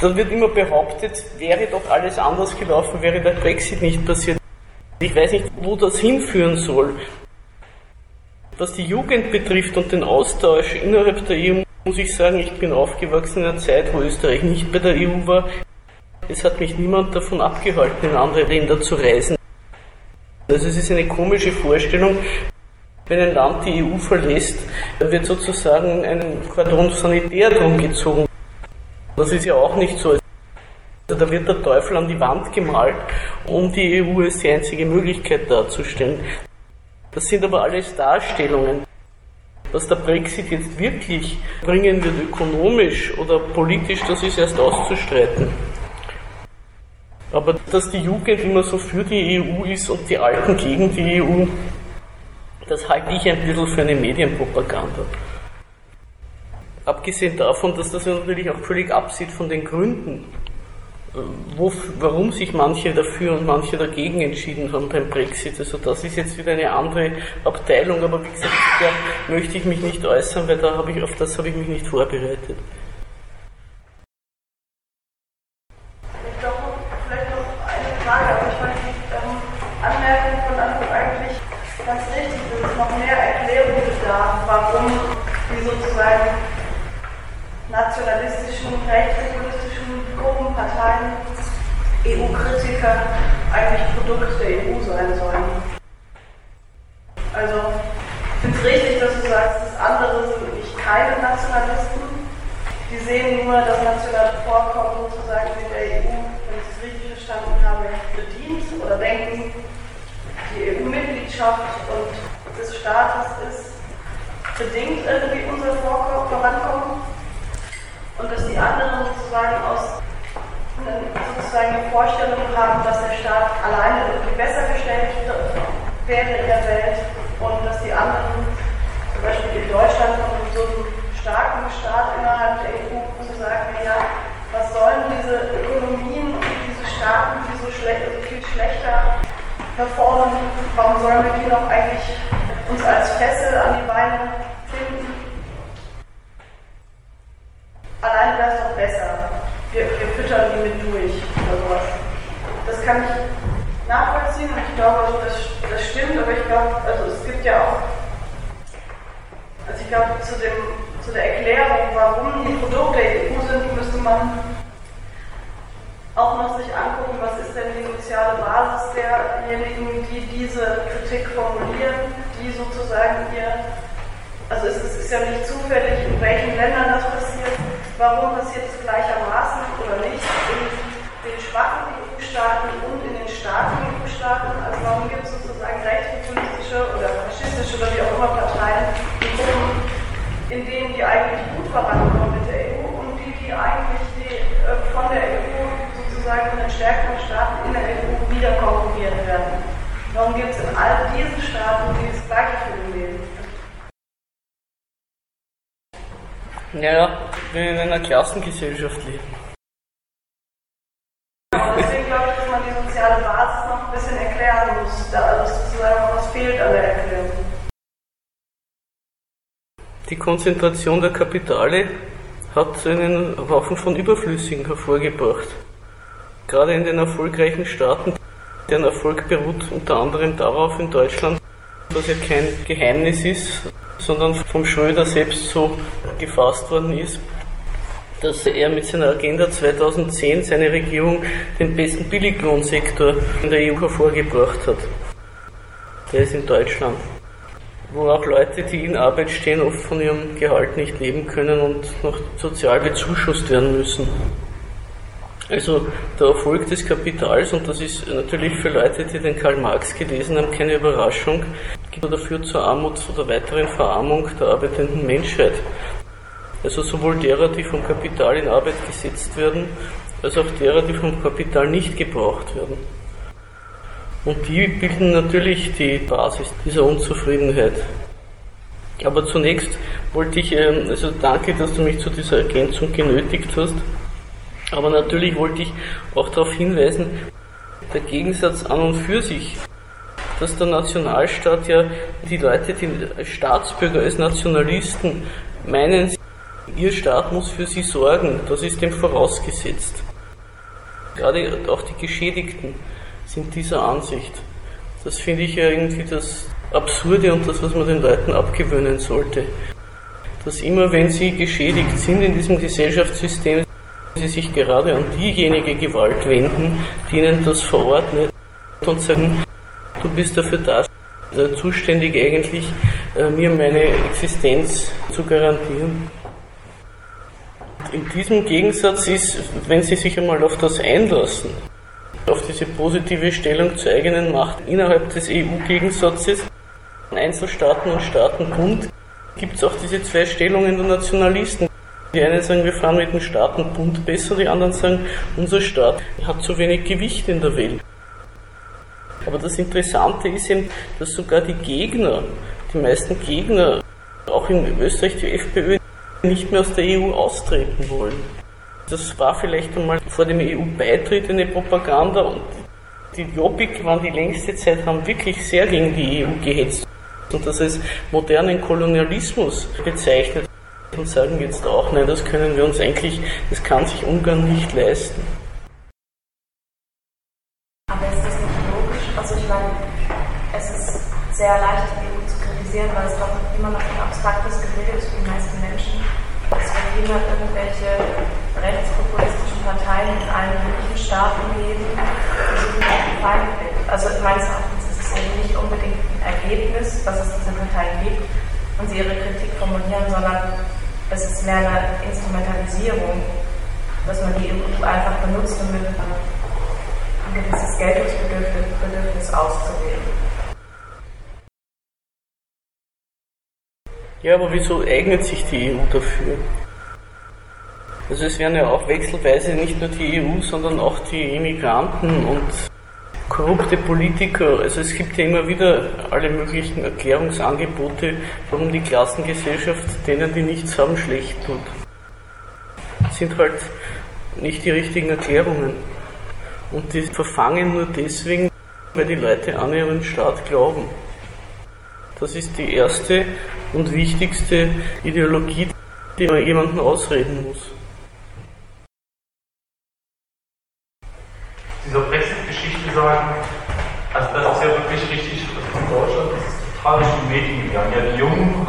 Da wird immer behauptet, wäre doch alles anders gelaufen, wäre der Brexit nicht passiert. Ich weiß nicht, wo das hinführen soll. Was die Jugend betrifft und den Austausch innerhalb der EU, muss ich sagen, ich bin aufgewachsen in einer Zeit, wo Österreich nicht bei der EU war. Es hat mich niemand davon abgehalten, in andere Länder zu reisen. Also es ist eine komische Vorstellung, wenn ein Land die EU verlässt, wird sozusagen ein Quadron sanitär drum gezogen. Das ist ja auch nicht so. Also da wird der Teufel an die Wand gemalt, um die EU als die einzige Möglichkeit darzustellen. Das sind aber alles Darstellungen. Was der Brexit jetzt wirklich bringen wird, ökonomisch oder politisch, das ist erst auszustreiten. Aber dass die Jugend immer so für die EU ist und die Alten gegen die EU, das halte ich ein bisschen für eine Medienpropaganda. Abgesehen davon, dass das natürlich auch völlig absieht von den Gründen, äh, wo, warum sich manche dafür und manche dagegen entschieden haben beim Brexit. Also das ist jetzt wieder eine andere Abteilung, aber wie gesagt, da möchte ich mich nicht äußern, weil da habe ich, auf das habe ich mich nicht vorbereitet. Nationalistischen, rechtspopulistischen Gruppen, Parteien, EU-Kritiker eigentlich Produkt der EU sein sollen. Also, ich finde es richtig, dass du sagst, das andere sind nicht keine Nationalisten, die sehen nur das nationale Vorkommen sozusagen in der EU, ich es richtig verstanden habe, bedient oder denken, die EU-Mitgliedschaft und des Staates ist bedingt irgendwie unser Vorankommen. Und dass die anderen sozusagen aus sozusagen eine Vorstellung haben, dass der Staat alleine irgendwie besser gestellt wäre in der Welt und dass die anderen, zum Beispiel in Deutschland, von so einem starken Staat innerhalb der EU sagen, ja, was sollen diese Ökonomien Staaten, die so, schlecht, so viel schlechter performen, warum sollen wir die noch eigentlich uns als Fessel an die Beine finden? Alleine wäre es doch besser. Wir, wir füttern die mit durch oder sowas. Das kann ich nachvollziehen und ich glaube, das, das stimmt, aber ich glaube, also es gibt ja auch, also ich glaube, zu, dem, zu der Erklärung, warum die Produkte der EU sind, müsste man auch noch sich angucken, was ist denn die soziale Basis derjenigen, die diese Kritik formulieren, die sozusagen ihr, also es ist ja nicht zufällig, in welchen Ländern das passiert, Warum passiert es gleichermaßen oder nicht in den schwachen EU-Staaten und in den starken EU-Staaten? Also warum gibt es sozusagen rechtspopulistische oder faschistische oder wie auch immer Parteien, Gruppen, in denen die eigentlich gut vorankommen mit der EU und die, die eigentlich die, äh, von der EU sozusagen von den stärkeren Staaten in der EU wieder konkurriert werden? Warum gibt es in all diesen Staaten dieses gleiche Phänomen? Naja, wir in einer Klassengesellschaft leben. Deswegen glaube ich, dass man die soziale Basis noch ein bisschen erklären muss. Da also sozusagen was fehlt an der Erklärung. Die Konzentration der Kapitale hat einen Haufen von Überflüssigen hervorgebracht. Gerade in den erfolgreichen Staaten, deren Erfolg beruht unter anderem darauf in Deutschland, dass ja kein Geheimnis ist, sondern vom Schröder selbst so gefasst worden ist, dass er mit seiner Agenda 2010 seine Regierung den besten Billiglohnsektor in der EU hervorgebracht hat. Der ist in Deutschland, wo auch Leute, die in Arbeit stehen, oft von ihrem Gehalt nicht leben können und noch sozial bezuschusst werden müssen. Also der Erfolg des Kapitals, und das ist natürlich für Leute, die den Karl Marx gelesen haben, keine Überraschung, gibt dafür zur Armut oder weiteren Verarmung der arbeitenden Menschheit. Also sowohl derer, die vom Kapital in Arbeit gesetzt werden, als auch derer, die vom Kapital nicht gebraucht werden. Und die bilden natürlich die Basis dieser Unzufriedenheit. Aber zunächst wollte ich, ähm, also danke, dass du mich zu dieser Ergänzung genötigt hast. Aber natürlich wollte ich auch darauf hinweisen, der Gegensatz an und für sich, dass der Nationalstaat ja die Leute, die als Staatsbürger, als Nationalisten meinen, ihr Staat muss für sie sorgen, das ist dem vorausgesetzt. Gerade auch die Geschädigten sind dieser Ansicht. Das finde ich ja irgendwie das Absurde und das, was man den Leuten abgewöhnen sollte. Dass immer, wenn sie geschädigt sind in diesem Gesellschaftssystem, sie sich gerade an diejenige Gewalt wenden, die ihnen das verordnet und sagen, du bist dafür da, zuständig eigentlich, äh, mir meine Existenz zu garantieren. In diesem Gegensatz ist, wenn Sie sich einmal auf das einlassen, auf diese positive Stellung zur eigenen Macht innerhalb des EU-Gegensatzes, Einzelstaaten und Staatenbund, gibt es auch diese zwei Stellungen der Nationalisten. Die einen sagen, wir fahren mit dem Staatenbund besser, die anderen sagen, unser Staat hat zu wenig Gewicht in der Welt. Aber das Interessante ist eben, dass sogar die Gegner, die meisten Gegner, auch in Österreich die FPÖ, nicht mehr aus der EU austreten wollen. Das war vielleicht einmal vor dem EU-Beitritt eine Propaganda und die Jobbik waren die längste Zeit, haben wirklich sehr gegen die EU gehetzt und das als modernen Kolonialismus bezeichnet und sagen jetzt auch, nein, das können wir uns eigentlich, das kann sich Ungarn nicht leisten. Aber ist das nicht logisch? Also ich meine, es ist sehr leicht, die EU zu kritisieren, weil es doch immer noch ein abstraktes Gebilde ist für die meisten Menschen. Es wird niemand irgendwelche rechtspopulistischen Parteien in allen möglichen Staaten geben, die ein Feindbild. Also meines Erachtens ist es eben nicht unbedingt ein Ergebnis, dass es diese Parteien gibt und sie ihre Kritik formulieren, sondern es ist mehr eine Instrumentalisierung, dass man die EU einfach benutzt, um ein gewisses Geltungsbedürfnis auszuwählen. Ja, aber wieso eignet sich die EU dafür? Also es werden ja auch wechselweise nicht nur die EU, sondern auch die Immigranten und korrupte Politiker. Also es gibt ja immer wieder alle möglichen Erklärungsangebote, warum die Klassengesellschaft denen, die nichts haben, schlecht tut. Das sind halt nicht die richtigen Erklärungen. Und die verfangen nur deswegen, weil die Leute an ihren Staat glauben. Das ist die erste und wichtigste Ideologie, die man jemanden ausreden muss. Dieser Brexit-Geschichte sagen, also das ist ja wirklich richtig, in Deutschland ist es total durch die Medien gegangen. Ja, die Jungen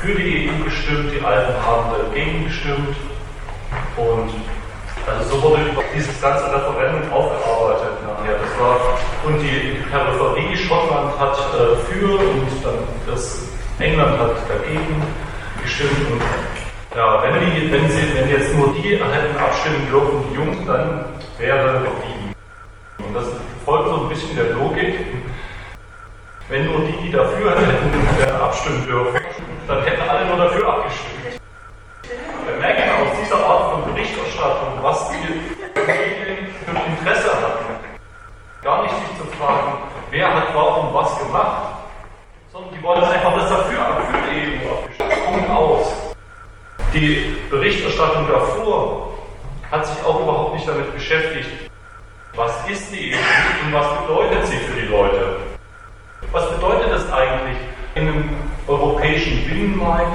für die EU gestimmt, die Alten haben dagegen gestimmt und also so wurde dieses ganze Referendum aufgearbeitet nachher. Das war, und die Peripherie Schottland hat äh, für und dann das England hat dagegen gestimmt. Und ja, wenn, die, wenn, sie, wenn jetzt nur die hätten abstimmen dürfen, die Jungen, dann wäre die. Und das folgt so ein bisschen der Logik. Wenn nur die, die dafür hätten, äh, abstimmen dürfen, dann hätten alle nur dafür abgestimmt. Wir merken aus dieser Art von Berichterstattung, was die Medien für ein Interesse hatten. Gar nicht sich zu fragen, wer hat warum was gemacht, sondern die wollen einfach das dafür, für die EU abgestimmt. aus. Die Berichterstattung davor hat sich auch überhaupt nicht damit beschäftigt, was ist die EU und was bedeutet sie für die Leute. Was bedeutet es eigentlich in einem europäischen Binnenmarkt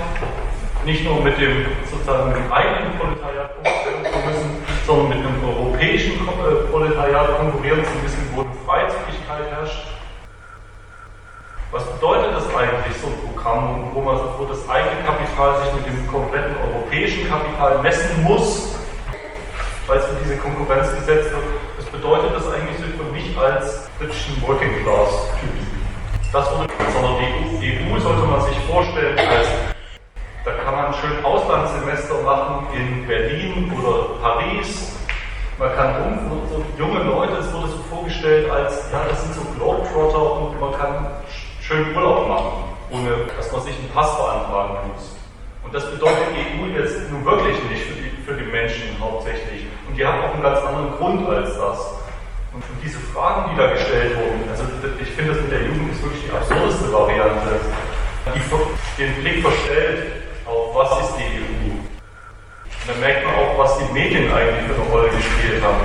nicht nur mit dem sozusagen mit dem eigenen Proletariat konkurrieren zu müssen, sondern mit einem europäischen äh, Proletariat konkurrieren zu müssen, wo eine Freizügigkeit herrscht. Was bedeutet das eigentlich, so ein Programm, wo, man, wo das eigene Kapital sich mit dem kompletten europäischen Kapital messen muss, weil es für diese Konkurrenz gesetzt wird? Bedeutet das eigentlich für mich als britischen Working Class Typ? Das wurde, sondern die EU sollte man sich vorstellen als da kann man schön Auslandssemester machen in Berlin oder Paris. Man kann um, so junge Leute, es wurde so vorgestellt als, ja, das sind so Globetrotter und man kann schön Urlaub machen, ohne dass man sich einen Pass beantragen muss. Und das bedeutet EU jetzt nun wirklich nicht für die, für die Menschen hauptsächlich. Und die haben auch einen ganz anderen Grund als das. Und diese Fragen, die da gestellt wurden, also ich finde das mit der Jugend ist wirklich die absurdeste Variante, die den Blick verstellt, auf was ist die EU. Und dann merkt man auch, was die Medien eigentlich für eine Rolle gespielt haben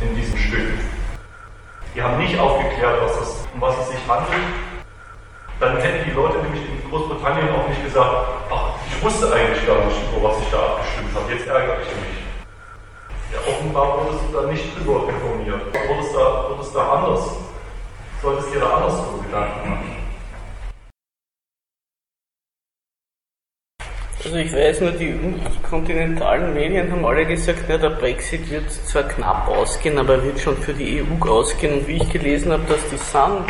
in diesem Stück. Die haben nicht aufgeklärt, was das, um was es sich handelt. Dann hätten die Leute nämlich in Großbritannien auch nicht gesagt, ach, ich wusste eigentlich gar nicht, über was ich da abgestimmt habe, jetzt ärgere ich mich. Ja, offenbar wurdest du da nicht drüber informiert. Wurdest da, wurdest da anders, solltest dir da anders so Gedanken machen. Also ich weiß nur, die kontinentalen Medien haben alle gesagt, ja, der Brexit wird zwar knapp ausgehen, aber wird schon für die EU ausgehen. Und wie ich gelesen habe, dass die Sun,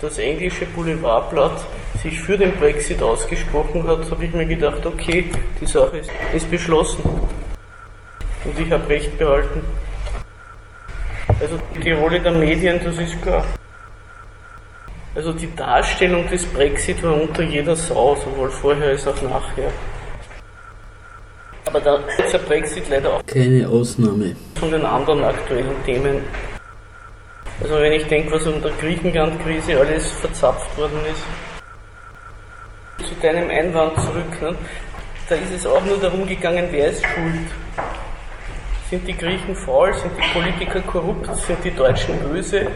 das englische Boulevardblatt, sich für den Brexit ausgesprochen hat, habe ich mir gedacht, okay, die Sache ist, ist beschlossen. Und ich habe recht behalten. Also die Rolle der Medien, das ist klar. Also die Darstellung des Brexit war unter jeder Sau, sowohl vorher als auch nachher. Aber da ist der Brexit leider auch keine Ausnahme von den anderen aktuellen Themen. Also wenn ich denke, was unter Griechenland-Krise alles verzapft worden ist. Zu deinem Einwand zurück, ne? da ist es auch nur darum gegangen, wer ist schuld. Sind die Griechen faul, sind die Politiker korrupt, sind die Deutschen böse?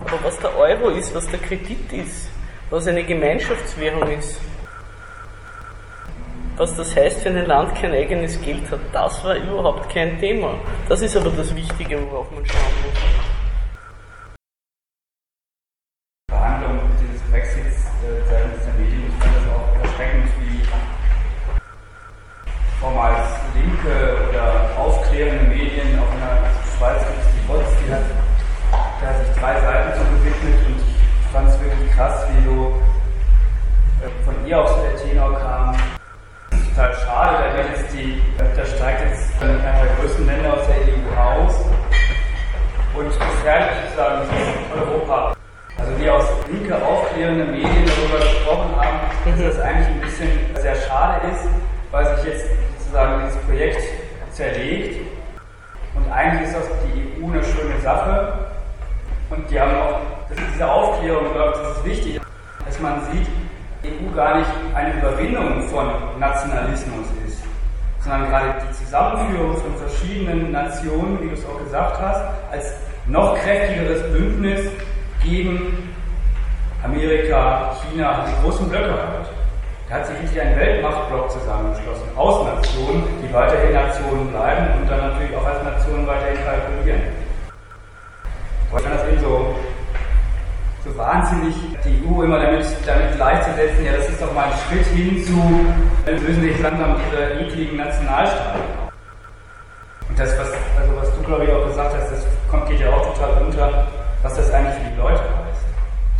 Aber was der Euro ist, was der Kredit ist, was eine Gemeinschaftswährung ist, was das heißt, wenn ein Land kein eigenes Geld hat, das war überhaupt kein Thema. Das ist aber das Wichtige, worauf man schauen muss. Verhandlung dieses Brexits äh, seitens der Medien, ich fand das auch erschreckend, wie vormals linke oder aufklärende Medien, auch in der Schweiz gibt es die Rotz, die hat, da sich drei Seiten so gewidmet und ich fand es wirklich krass, wie so äh, von ihr aus der Tenor kam. Total schade, da, wird jetzt die, da steigt jetzt einer der größten Länder aus der EU aus und gefährlich ist Europa. Also wie aus linke aufklärende Medien darüber gesprochen haben, dass das eigentlich ein bisschen sehr schade ist, weil sich jetzt sozusagen dieses Projekt zerlegt. Und eigentlich ist das die EU eine schöne Sache. Und die haben auch, diese Aufklärung, ich glaube, das ist wichtig, dass man sieht, die EU gar nicht eine Überwindung von Nationalismus ist, sondern gerade die Zusammenführung von verschiedenen Nationen, wie du es auch gesagt hast, als noch kräftigeres Bündnis gegen Amerika, China, die großen Blöcke halt. Da hat sich wirklich ein Weltmachtblock zusammengeschlossen, aus Nationen, die weiterhin Nationen bleiben und dann natürlich auch als Nationen weiterhin kalkulieren. Ich fand das eben so, so wahnsinnig, die EU immer damit, damit gleichzusetzen, ja, das ist doch mal ein Schritt hin zu, dann lösen sich langsam diese ekligen Nationalstaaten Und das, was, also was du, glaube ich, auch gesagt hast, das kommt, geht ja auch total unter, was das eigentlich für die Leute heißt.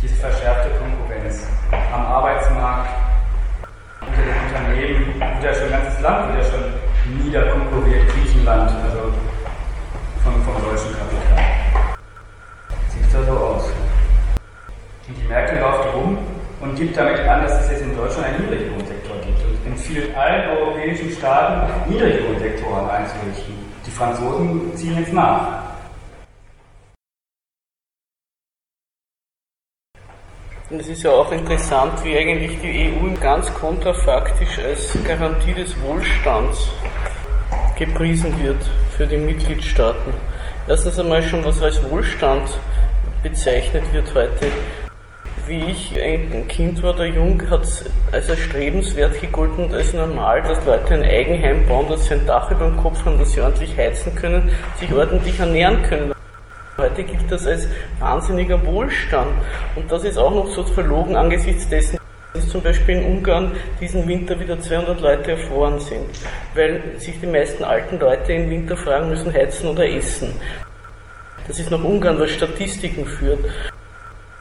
Diese verschärfte Konkurrenz am Arbeitsmarkt, den Unternehmen, wird schon ein ganzes Land wird schon niederkonkurriert, Griechenland, also vom, vom deutschen Kapital. Sieht da so aus. Und die Merkel läuft rum und gibt damit an, dass es jetzt in Deutschland einen Niedriglohnsektor gibt und empfiehlt allen europäischen Staaten, Niedriglohnsektoren einzurichten. Die Franzosen ziehen jetzt nach. Und es ist ja auch interessant, wie eigentlich die EU ganz kontrafaktisch als Garantie des Wohlstands gepriesen wird für die Mitgliedstaaten. Erstens einmal schon, was als Wohlstand bezeichnet wird heute. Wie ich ein Kind war, der Jung, hat es als erstrebenswert gegolten und als normal, dass Leute ein Eigenheim bauen, dass sie ein Dach über dem Kopf haben, dass sie ordentlich heizen können, sich ordentlich ernähren können. Heute gilt das als wahnsinniger Wohlstand. Und das ist auch noch so verlogen angesichts dessen, dass zum Beispiel in Ungarn diesen Winter wieder 200 Leute erfroren sind, weil sich die meisten alten Leute im Winter fragen müssen, heizen oder essen. Das ist nach Ungarn, was Statistiken führt.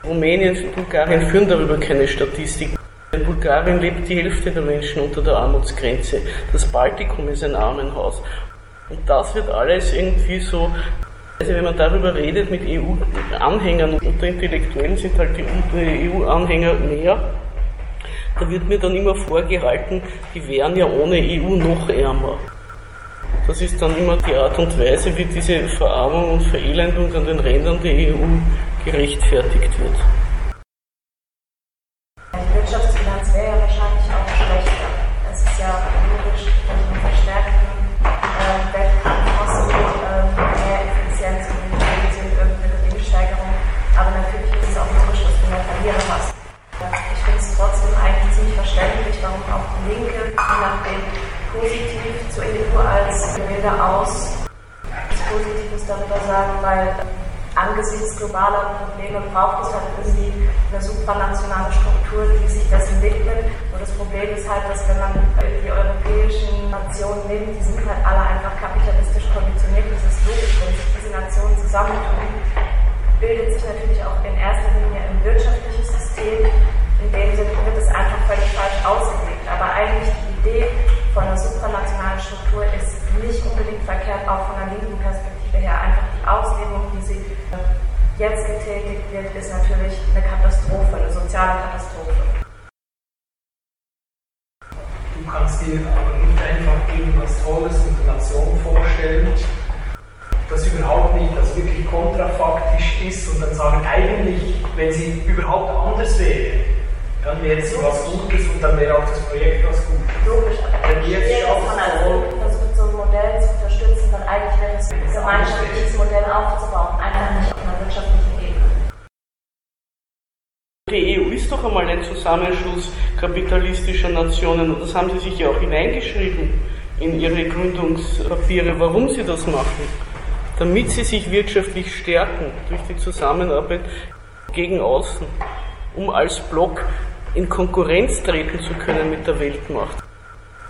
Rumänien und Bulgarien führen darüber keine Statistiken. In Bulgarien lebt die Hälfte der Menschen unter der Armutsgrenze. Das Baltikum ist ein Armenhaus. Und das wird alles irgendwie so also wenn man darüber redet mit EU-Anhängern, unter Intellektuellen sind halt die EU-Anhänger mehr, da wird mir dann immer vorgehalten, die wären ja ohne EU noch ärmer. Das ist dann immer die Art und Weise, wie diese Verarmung und Verelendung an den Rändern der EU gerechtfertigt wird. Positiv zur EU als Bilder aus Positives darüber sagen, weil angesichts globaler Probleme braucht es halt irgendwie eine supranationale Struktur, die sich dessen widmet. Und das Problem ist halt, dass wenn man die europäischen Nationen nimmt, die sind halt alle einfach kapitalistisch konditioniert. Das ist logisch, wenn sich diese Nationen zusammentun, bildet sich natürlich auch in erster Linie ein wirtschaftliches System. In dem Sinne wird es einfach völlig falsch ausgelegt. Aber eigentlich die Idee von einer supranationalen Struktur ist nicht unbedingt verkehrt, auch von einer linken Perspektive her. Einfach die Auslegung, wie sie jetzt getätigt wird, ist natürlich eine Katastrophe, eine soziale Katastrophe. Du kannst dir aber nicht einfach irgendwas Tolles in der Nation vorstellen, das überhaupt nicht, das wirklich kontrafaktisch ist und dann sagen, eigentlich, wenn sie überhaupt anders wäre, dann wäre es was Gutes und dann wäre auch das Projekt was Gutes. Logisch, aber Wenn wir jetzt wäre, dass man als versucht, so ein Modell zu unterstützen, dann eigentlich wäre es ein gemeinschaftliches Modell aufzubauen, einfach nicht auf einer wirtschaftlichen Ebene. Die EU ist doch einmal ein Zusammenschluss kapitalistischer Nationen und das haben sie sich ja auch hineingeschrieben in ihre Gründungspapiere, warum sie das machen. Damit sie sich wirtschaftlich stärken durch die Zusammenarbeit gegen außen, um als Block in Konkurrenz treten zu können mit der Weltmacht.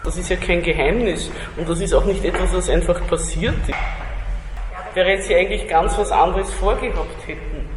Das ist ja kein Geheimnis und das ist auch nicht etwas, was einfach passiert ist. Während sie eigentlich ganz was anderes vorgehabt hätten.